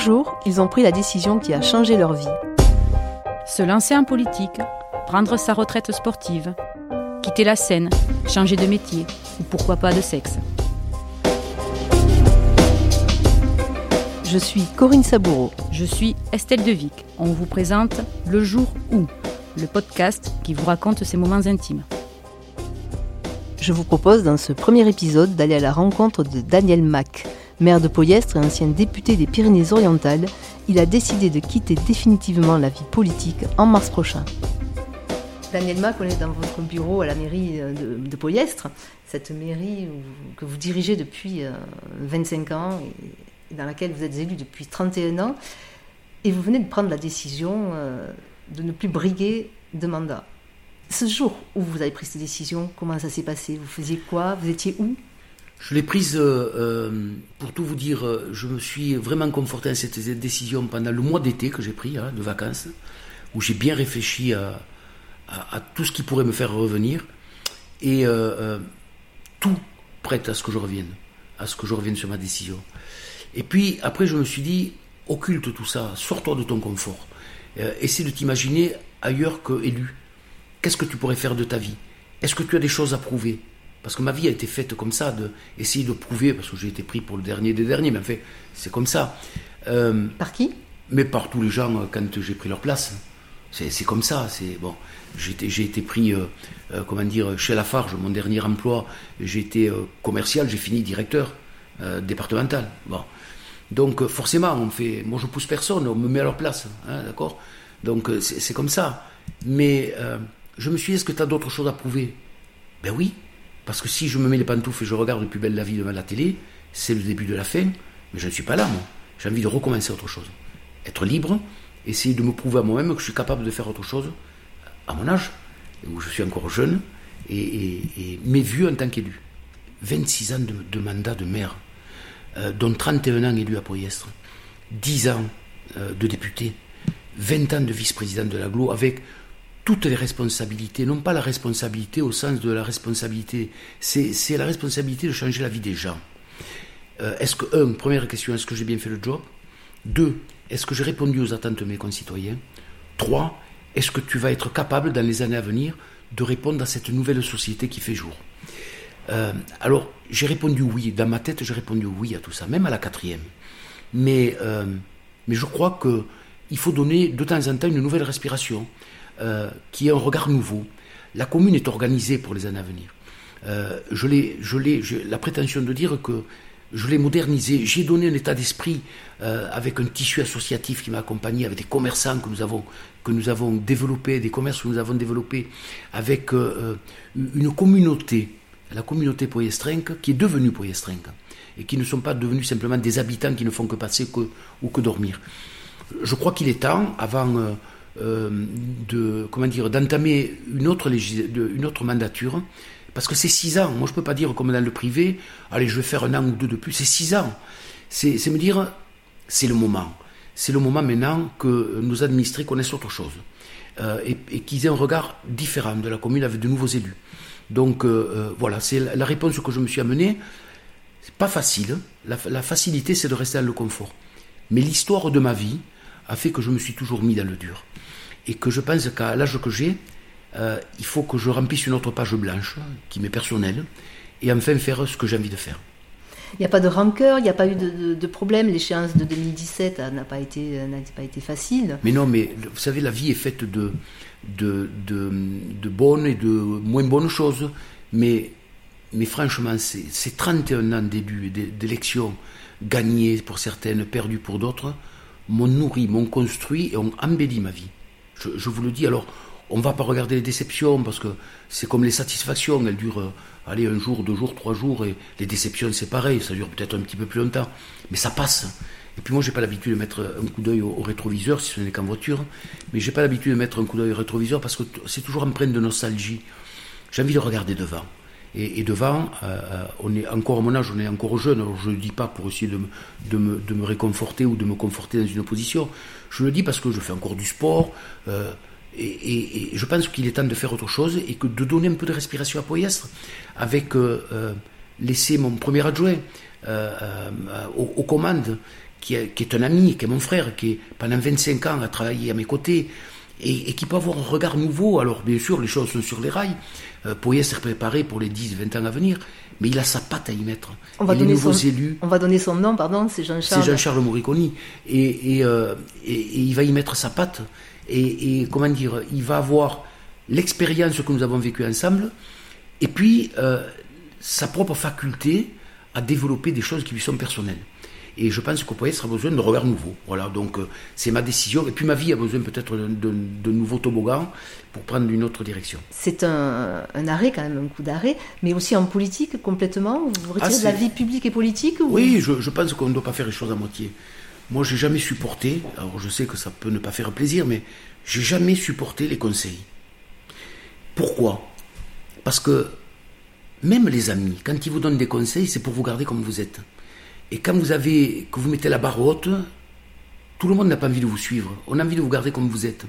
jour, ils ont pris la décision qui a changé leur vie. Se lancer en politique, prendre sa retraite sportive, quitter la scène, changer de métier ou pourquoi pas de sexe. Je suis Corinne Saboureau. Je suis Estelle Devic. On vous présente Le jour où, le podcast qui vous raconte ses moments intimes. Je vous propose dans ce premier épisode d'aller à la rencontre de Daniel Mack. Maire de Poyestre et ancien député des Pyrénées-Orientales, il a décidé de quitter définitivement la vie politique en mars prochain. Daniel Mack, on est dans votre bureau à la mairie de, de Poyestre, cette mairie que vous dirigez depuis 25 euh, ans et dans laquelle vous êtes élu depuis 31 ans. Et vous venez de prendre la décision euh, de ne plus briguer de mandat. Ce jour où vous avez pris cette décision, comment ça s'est passé? Vous faisiez quoi? Vous étiez où? Je l'ai prise, euh, euh, pour tout vous dire, euh, je me suis vraiment conforté à cette décision pendant le mois d'été que j'ai pris, hein, de vacances, où j'ai bien réfléchi à, tout ce qui pourrait me faire revenir, et tout prête à ce que je revienne, à ce que je revienne sur ma décision. Et puis après, je me suis dit, occulte tout ça, sors-toi de ton confort, essaie de t'imaginer ailleurs que élu. Qu'est-ce que tu pourrais faire de ta vie? Est-ce que tu as des choses à prouver? Parce que ma vie a été faite comme ça, de essayer de prouver, parce que j'ai été pris pour le dernier des derniers, mais en fait, c'est comme ça. Euh, par qui? Mais par tous les gens euh, quand j'ai pris leur place. C'est comme ça. C'est bon. J'ai été pris, euh, comment dire, chez Lafarge, mon dernier emploi. J'ai été commercial, j'ai fini directeur départemental. Bon. Donc forcément, on fait. Moi, je pousse personne, on me met à leur place, hein, d'accord? Donc c'est comme ça. Mais je me suis dit, est-ce que tu as d'autres choses à prouver? Ben oui. Parce que si je me mets les pantoufles et je regarde le plus belle la vie devant la télé, c'est le début de la fin, mais je ne suis pas là, moi. J'ai envie de recommencer autre chose. Être libre, essayer de me prouver à moi-même que je suis capable de faire autre chose à mon âge, où je suis encore jeune, et, mais vieux en tant qu'élu. 26 ans de, mandat de maire, euh, dont 31 ans élu à Poyestre, 10 ans euh, de député, 20 ans de vice-président de l'aglo, avec toutes les responsabilités, non pas la responsabilité au sens de la responsabilité, c'est la responsabilité de changer la vie des gens. Euh, est-ce que, un, première question, est-ce que j'ai bien fait le job? Deux, est-ce que j'ai répondu aux attentes de mes concitoyens? Trois, est-ce que tu vas être capable dans les années à venir de répondre à cette nouvelle société qui fait jour? Euh, Alors, j'ai répondu oui, dans ma tête, j'ai répondu oui à tout ça, même à la quatrième. Mais, euh, mais je crois qu'il faut donner de temps en temps une nouvelle respiration. Euh, qui est un regard nouveau. La commune est organisée pour les années à venir. Euh, je l'ai, je l'ai, la prétention de dire que je l'ai modernisé, j'ai donné un état d'esprit euh, avec un tissu associatif qui m'a accompagné, avec des commerçants que nous avons, que nous avons développés, des commerces que nous avons développés, avec une communauté, la communauté poyestrinque, qui est devenue poyestrinque, et qui ne sont pas devenus simplement des habitants qui ne font que passer ou que dormir. Je crois qu'il est temps, avant euh, de comment dire d'entamer une autre une autre mandature parce que c'est six ans. Moi, je peux pas dire comme dans le privé, allez, je vais faire un an ou deux de plus. C'est six ans. C'est me dire, c'est le moment. C'est le moment maintenant que nos administrés connaissent autre chose euh, et, qu'ils aient un regard différent de la commune avec de nouveaux élus. Donc euh, voilà, c'est la, réponse que je me suis amenée. C'est pas facile. La, la facilité, c'est de rester dans le confort. Mais l'histoire de ma vie a fait que je me suis toujours mis dans le dur et que je pense qu'à l'âge que j'ai, euh, il faut que je remplisse une autre page blanche qui m'est personnelle et enfin faire ce que j'ai envie de faire. Il n'y a pas de rancœur, il n'y a pas eu de, problème. L'échéance de 2017 n'a pas été, pas été facile. Mais non, mais vous savez, la vie est faite de, de, de, bonnes et de moins bonnes choses. Mais, mais franchement, ces 31 ans d'élections, gagnés pour certaines, perdus pour d'autres, m'ont nourri, m'ont construit et ont embelli ma vie. Je, vous le dis. Alors, on ne va pas regarder les déceptions parce que c'est comme les satisfactions. Elles durent, euh, allez, un jour, deux jours, trois jours. Et les déceptions, c'est pareil. Ça dure peut-être un petit peu plus longtemps. Mais ça passe. Et puis moi, j'ai pas l'habitude de mettre un coup d'œil au, rétroviseur, si ce n'est qu'en voiture. Mais j'ai pas l'habitude de mettre un coup d'œil au rétroviseur parce que c'est toujours empreint de nostalgie. J'ai envie de regarder devant. Et, devant, euh, euh, on est encore à mon âge, on est encore jeune. Alors je ne le dis pas pour essayer de me, réconforter ou de me conforter dans une position. Je le dis parce que je fais encore du sport. Euh, et, je pense qu'il est temps de faire autre chose et de donner un peu de respiration à Poyestre avec laisser mon premier adjoint aux, commandes qui est un ami, qui est mon frère, qui pendant 25 ans a travaillé à mes côtés, et, qui peut avoir un regard nouveau. Alors bien sûr, les choses sont sur les rails. Euh, Poyet préparé pour les 10-20 ans à venir, mais il a sa patte à y mettre. On va, donner son, élus, on va donner son nom, pardon, c'est Jean-Charles. C'est Jean-Charles Moriconi. Et, euh, et, il va y mettre sa patte. Et, comment dire, il va avoir l'expérience que nous avons vécue ensemble, et puis euh, sa propre faculté à développer des choses qui lui sont personnelles. Et je pense qu'au sera besoin de regard nouveau. Voilà, donc euh, c'est ma décision. Et puis ma vie a besoin peut-être de, nouveaux toboggans pour prendre une autre direction. C'est un, arrêt quand même, un coup d'arrêt, mais aussi en politique complètement? Vous vous retirez ah, de la vie publique et politique Oui, je, pense qu'on ne doit pas faire les choses à moitié. Moi, j'ai jamais supporté. Alors, je sais que ça peut ne pas faire plaisir, mais j'ai jamais supporté les conseils. Pourquoi? Parce que même les amis, quand ils vous donnent des conseils, c'est pour vous garder comme vous êtes. Et quand vous avez, que vous mettez la barre haute, tout le monde n'a pas envie de vous suivre. On a envie de vous garder comme vous êtes.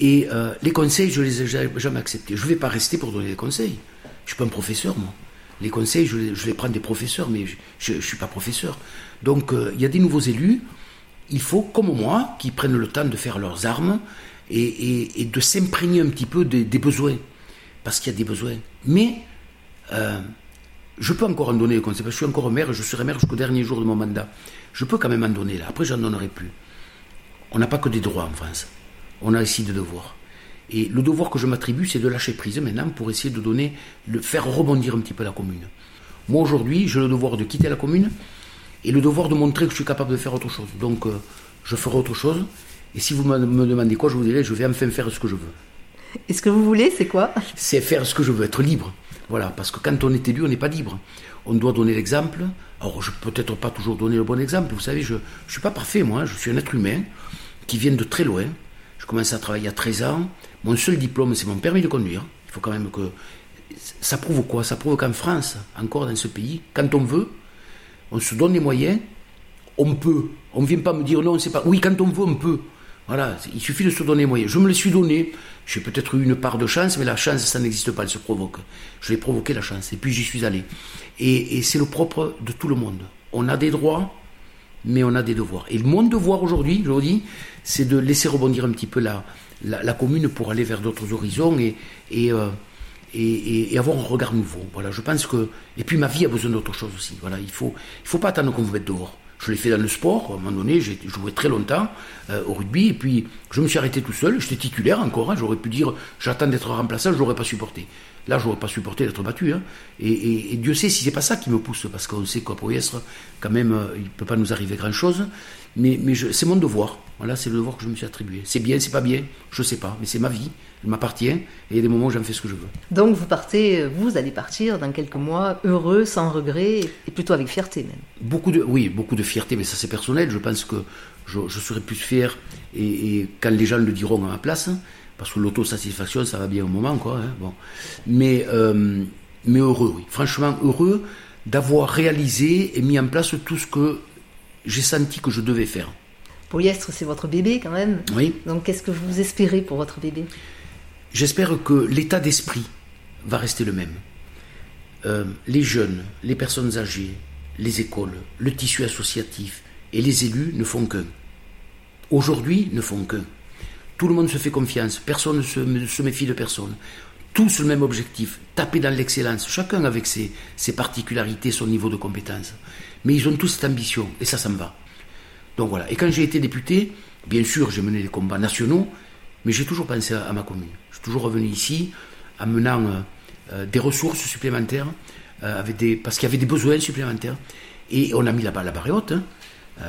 Et euh, les conseils, je les ai jamais acceptés. Je ne vais pas rester pour donner des conseils. Je ne suis pas un professeur, moi. Les conseils, je, les prends des professeurs, mais je ne suis pas professeur. Donc, euh, il y a des nouveaux élus. Il faut, comme moi, qu'ils prennent le temps de faire leurs armes et, de s'imprégner un petit peu des, besoins. Parce qu'il y a des besoins. Mais euh, je peux encore en donner je suis encore maire, je serai maire jusqu'au dernier jour de mon mandat. Je peux quand même en donner là. Après, j'en donnerai plus. On n'a pas que des droits en France. On a aussi des devoirs. Et le devoir que je m'attribue, c'est de lâcher prise maintenant pour essayer de donner, de faire rebondir un petit peu la commune. Moi, aujourd'hui, j'ai le devoir de quitter la commune et le devoir de montrer que je suis capable de faire autre chose. Donc, euh, je ferai autre chose. Et si vous me demandez quoi, je vous dirai, je vais enfin faire ce que je veux. Et ce que vous voulez, c'est quoi? C'est faire ce que je veux, être libre. Voilà, parce que quand on est élu, on n'est pas libre. On doit donner l'exemple. Alors, je peux peut-être pas toujours donner le bon exemple. Vous savez, je ne suis pas parfait, moi. Je suis un être humain qui vient de très loin. Je commence à travailler à 13 ans. Mon seul diplôme, c'est mon permis de conduire. Il faut quand même que. Ça prouve quoi? Ça prouve qu'en France, encore dans ce pays, quand on veut, on se donne les moyens, on peut. On ne vient pas me dire non, c'est pas. Oui, quand on veut, on peut. Voilà, il suffit de se donner les moyens. Je me le suis donné. J'ai peut-être eu une part de chance, mais la chance, ça n'existe pas, elle se provoque. Je l'ai provoqué la chance, et puis j'y suis allé. Et, c'est le propre de tout le monde. On a des droits, mais on a des devoirs. Et mon devoir aujourd'hui, je dis, c'est de laisser rebondir un petit peu la, la, commune pour aller vers d'autres horizons et, euh, et, et, avoir un regard nouveau. Voilà, je pense que. Et puis ma vie a besoin d'autre chose aussi. Voilà, il ne faut, il faut pas attendre qu'on vous mette dehors. Je l'ai fait dans le sport. À un moment donné, j'ai joué très longtemps euh, au rugby. Et puis, je me suis arrêté tout seul. J'étais titulaire encore. Hein. J'aurais pu dire, j'attends d'être remplaçant. Je n'aurais pas supporté. Là, je n'aurais pas supporté d'être battu. Hein. Et, Dieu sait si c'est pas ça qui me pousse. Parce qu'on sait qu'à Poyestre, quand même, euh, il ne peut pas nous arriver grand-chose. Mais, mais c'est mon devoir. Voilà, c'est le devoir que je me suis attribué. C'est bien, c'est pas bien. Je ne sais pas. Mais c'est ma vie elle m'appartient, et il y a des moments où j'en fais ce que je veux. Donc vous partez, vous allez partir dans quelques mois heureux, sans regret, et plutôt avec fierté même. Beaucoup de, oui, beaucoup de fierté, mais ça c'est personnel. Je pense que je, serai plus fier, et, quand les gens le diront à ma place, parce que l'autosatisfaction, ça va bien au moment, quoi. Hein, bon. Mais, euh, mais heureux, oui. Franchement, heureux d'avoir réalisé et mis en place tout ce que j'ai senti que je devais faire. Pour Yestre, c'est votre bébé quand même. Oui. Donc qu'est-ce que vous espérez pour votre bébé? J'espère que l'état d'esprit va rester le même. Euh, les jeunes, les personnes âgées, les écoles, le tissu associatif et les élus ne font qu'un. Aujourd'hui, ne font qu'un. Tout le monde se fait confiance, personne ne se, méfie de personne. Tous le même objectif, taper dans l'excellence, chacun avec ses, particularités, son niveau de compétence. Mais ils ont tous cette ambition, et ça, ça me va. Donc voilà. Et quand j'ai été député, bien sûr, j'ai mené des combats nationaux, mais j'ai toujours pensé à, ma commune. Je suis toujours revenu ici en menant euh, euh, des ressources supplémentaires, euh, parce qu'il y avait des besoins supplémentaires. Et on a mis la, la barre haute. Hein.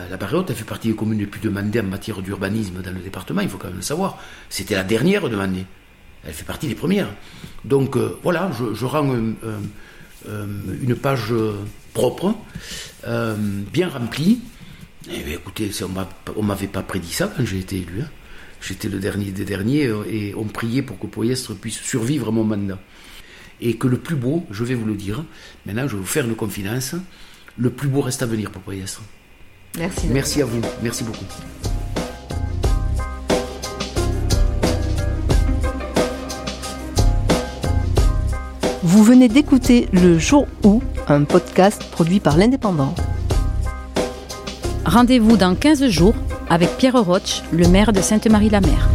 La barre haute, elle fait partie des communes les plus demandées en matière d'urbanisme dans le département, il faut quand même le savoir. C'était la dernière demandée. Elle fait partie des premières. Donc voilà, je, rends une page propre, bien remplie. Et écoutez, on ne m'avait pas prédit ça quand j'ai été élu. Hein. J'étais le dernier des derniers euh, et on priait pour que Poyestre puisse survivre à mon mandat. Et que le plus beau, je vais vous le dire, maintenant je vais vous faire une confidence, le plus beau reste à venir pour Poyestre. Merci. Merci à vous, merci beaucoup. Vous venez d'écouter Le Jour où, un podcast produit par l'Indépendant. Rendez-vous dans 15 jours avec Pierre Roche, le maire de Sainte-Marie-la-Mer.